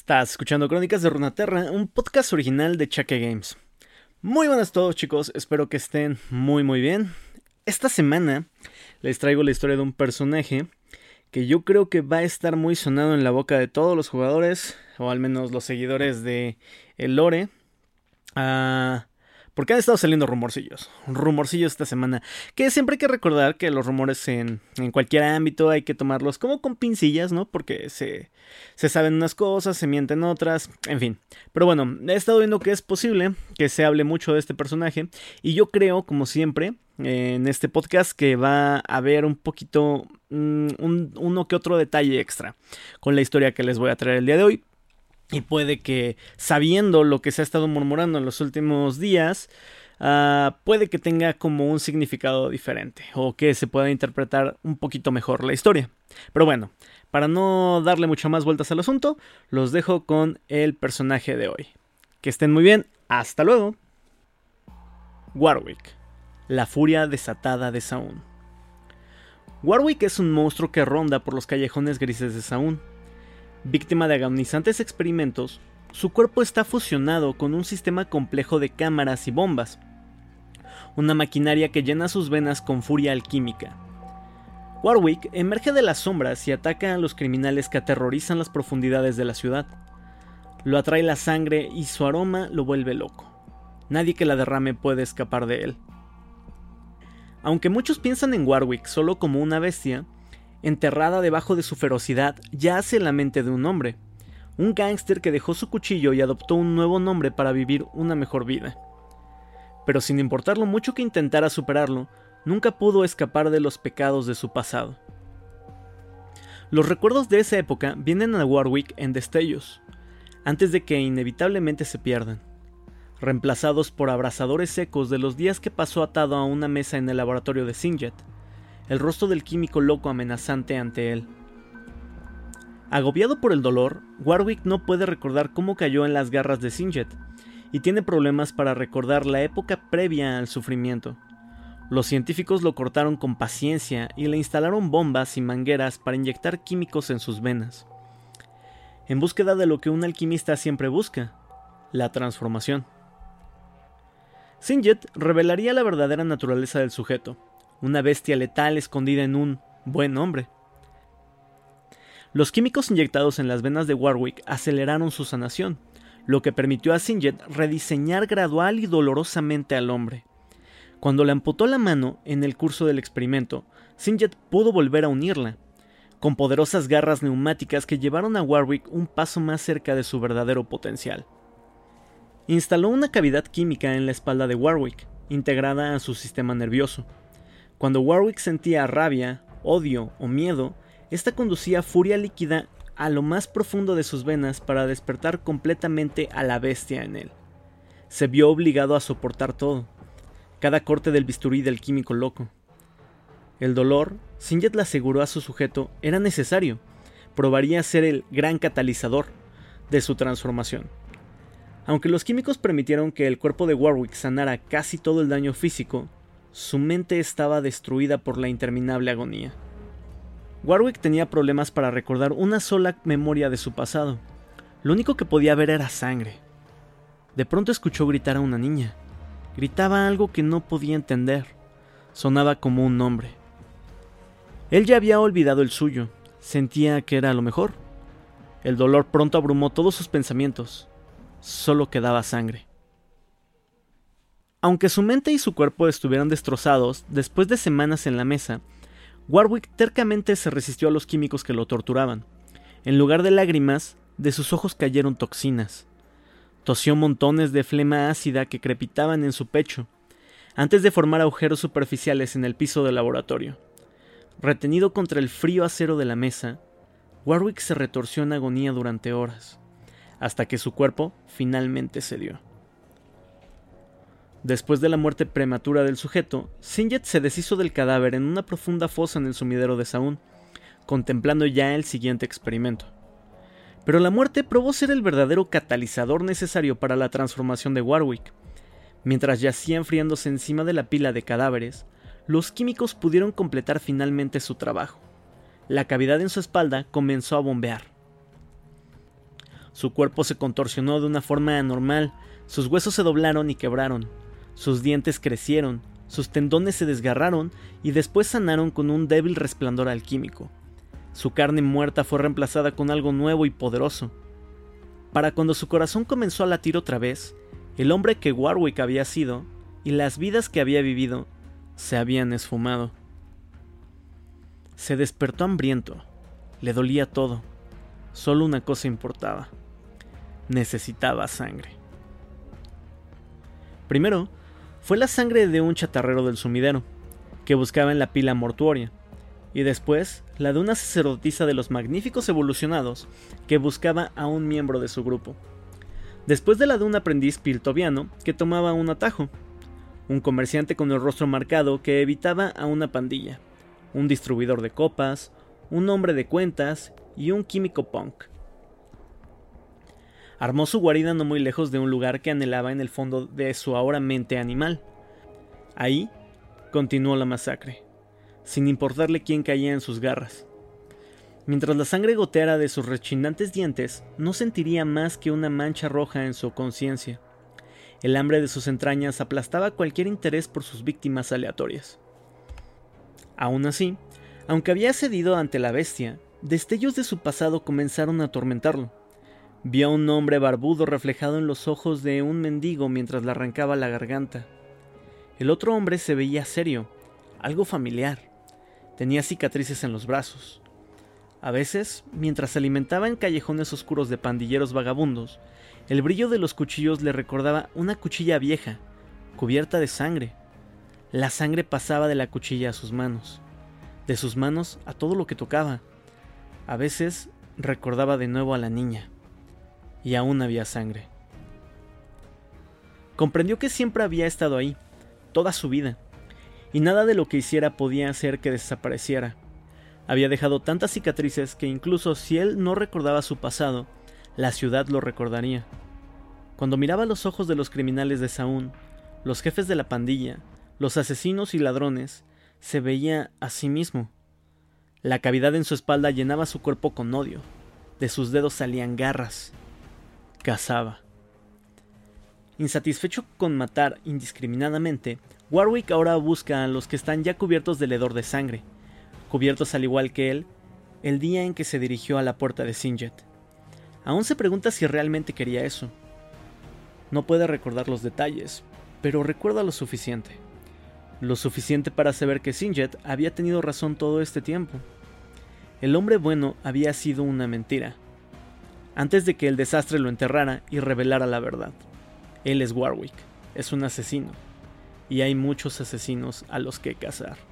Estás escuchando Crónicas de Runaterra, un podcast original de Chaque Games. Muy buenas a todos chicos, espero que estén muy muy bien. Esta semana les traigo la historia de un personaje que yo creo que va a estar muy sonado en la boca de todos los jugadores, o al menos los seguidores de el lore. Ah, porque han estado saliendo rumorcillos, rumorcillos esta semana, que siempre hay que recordar que los rumores en, cualquier ámbito hay que tomarlos como con pincillas, ¿no? Porque se, se saben unas cosas, se mienten otras, en fin. Pero bueno, he estado viendo que es posible que se hable mucho de este personaje y yo creo, como siempre, en este podcast que va a haber un poquito, mm, un, uno que otro detalle extra con la historia que les voy a traer el día de hoy. Y puede que, sabiendo lo que se ha estado murmurando en los últimos días, ah, puede que tenga como un significado diferente o que se pueda interpretar un poquito mejor la historia. Pero bueno, para no darle muchas más vueltas al asunto, los dejo con el personaje de hoy. Que estén muy bien, hasta luego. Warwick, la furia desatada de Saúl. Warwick es un monstruo que ronda por los callejones grises de Saúl Víctima de agonizantes experimentos, su cuerpo está fusionado con un sistema complejo de cámaras y bombas, una maquinaria que llena sus venas con furia alquímica. Warwick emerge de las sombras y ataca a los criminales que aterrorizan las profundidades de la ciudad. Lo atrae la sangre y su aroma lo vuelve loco. Nadie que la derrame puede escapar de él. Aunque muchos piensan en Warwick solo como una bestia, enterrada debajo de su ferocidad, yace la mente de un hombre, un gángster que dejó su cuchillo y adoptó un nuevo nombre para vivir una mejor vida. Pero sin importar lo mucho que intentara superarlo, nunca pudo escapar de los pecados de su pasado. Los recuerdos de esa época vienen a Warwick en destellos, antes de que inevitablemente se pierdan, reemplazados por abrasadores secos de los días que pasó atado a una mesa en el laboratorio de Sinjet, el rostro del químico loco amenazante ante él. Agobiado por el dolor, Warwick no puede recordar cómo cayó en las garras de Sinjet, y tiene problemas para recordar la época previa al sufrimiento. Los científicos lo cortaron con paciencia y le instalaron bombas y mangueras para inyectar químicos en sus venas. En búsqueda de lo que un alquimista siempre busca, la transformación. Sinjet revelaría la verdadera naturaleza del sujeto, una bestia letal escondida en un buen hombre. Los químicos inyectados en las venas de Warwick aceleraron su sanación, lo que permitió a Sinjet rediseñar gradual y dolorosamente al hombre. Cuando le amputó la mano en el curso del experimento, Sinjet pudo volver a unirla, con poderosas garras neumáticas que llevaron a Warwick un paso más cerca de su verdadero potencial. Instaló una cavidad química en la espalda de Warwick, integrada a su sistema nervioso, cuando Warwick sentía rabia, odio o miedo, esta conducía furia líquida a lo más profundo de sus venas para despertar completamente a la bestia en él. Se vio obligado a soportar todo, cada corte del bisturí del químico loco. El dolor, Sinjet le aseguró a su sujeto, era necesario, probaría ser el gran catalizador de su transformación. Aunque los químicos permitieron que el cuerpo de Warwick sanara casi todo el daño físico, su mente estaba destruida por la interminable agonía. Warwick tenía problemas para recordar una sola memoria de su pasado. Lo único que podía ver era sangre. De pronto escuchó gritar a una niña. Gritaba algo que no podía entender. Sonaba como un nombre. Él ya había olvidado el suyo. Sentía que era lo mejor. El dolor pronto abrumó todos sus pensamientos. Solo quedaba sangre. Aunque su mente y su cuerpo estuvieran destrozados después de semanas en la mesa, Warwick tercamente se resistió a los químicos que lo torturaban. En lugar de lágrimas, de sus ojos cayeron toxinas. Tosió montones de flema ácida que crepitaban en su pecho, antes de formar agujeros superficiales en el piso del laboratorio. Retenido contra el frío acero de la mesa, Warwick se retorció en agonía durante horas, hasta que su cuerpo finalmente cedió. Después de la muerte prematura del sujeto, Sinjet se deshizo del cadáver en una profunda fosa en el sumidero de Saúl, contemplando ya el siguiente experimento. Pero la muerte probó ser el verdadero catalizador necesario para la transformación de Warwick. Mientras yacía enfriándose encima de la pila de cadáveres, los químicos pudieron completar finalmente su trabajo. La cavidad en su espalda comenzó a bombear. Su cuerpo se contorsionó de una forma anormal, sus huesos se doblaron y quebraron, sus dientes crecieron, sus tendones se desgarraron y después sanaron con un débil resplandor alquímico. Su carne muerta fue reemplazada con algo nuevo y poderoso. Para cuando su corazón comenzó a latir otra vez, el hombre que Warwick había sido y las vidas que había vivido se habían esfumado. Se despertó hambriento, le dolía todo, solo una cosa importaba, necesitaba sangre. Primero, fue la sangre de un chatarrero del sumidero, que buscaba en la pila mortuoria, y después la de una sacerdotisa de los magníficos evolucionados, que buscaba a un miembro de su grupo. Después de la de un aprendiz piltoviano que tomaba un atajo, un comerciante con el rostro marcado que evitaba a una pandilla, un distribuidor de copas, un hombre de cuentas y un químico punk. Armó su guarida no muy lejos de un lugar que anhelaba en el fondo de su ahora mente animal. Ahí continuó la masacre, sin importarle quién caía en sus garras. Mientras la sangre goteara de sus rechinantes dientes, no sentiría más que una mancha roja en su conciencia. El hambre de sus entrañas aplastaba cualquier interés por sus víctimas aleatorias. Aún así, aunque había cedido ante la bestia, destellos de su pasado comenzaron a atormentarlo. Vio a un hombre barbudo reflejado en los ojos de un mendigo mientras le arrancaba la garganta. El otro hombre se veía serio, algo familiar. Tenía cicatrices en los brazos. A veces, mientras se alimentaba en callejones oscuros de pandilleros vagabundos, el brillo de los cuchillos le recordaba una cuchilla vieja, cubierta de sangre. La sangre pasaba de la cuchilla a sus manos, de sus manos a todo lo que tocaba. A veces recordaba de nuevo a la niña y aún había sangre. Comprendió que siempre había estado ahí, toda su vida, y nada de lo que hiciera podía hacer que desapareciera. Había dejado tantas cicatrices que incluso si él no recordaba su pasado, la ciudad lo recordaría. Cuando miraba los ojos de los criminales de Saúl, los jefes de la pandilla, los asesinos y ladrones, se veía a sí mismo. La cavidad en su espalda llenaba su cuerpo con odio. De sus dedos salían garras, cazaba. Insatisfecho con matar indiscriminadamente, Warwick ahora busca a los que están ya cubiertos del hedor de sangre, cubiertos al igual que él, el día en que se dirigió a la puerta de Sinjet. Aún se pregunta si realmente quería eso. No puede recordar los detalles, pero recuerda lo suficiente. Lo suficiente para saber que Sinjet había tenido razón todo este tiempo. El hombre bueno había sido una mentira, antes de que el desastre lo enterrara y revelara la verdad. Él es Warwick, es un asesino, y hay muchos asesinos a los que cazar.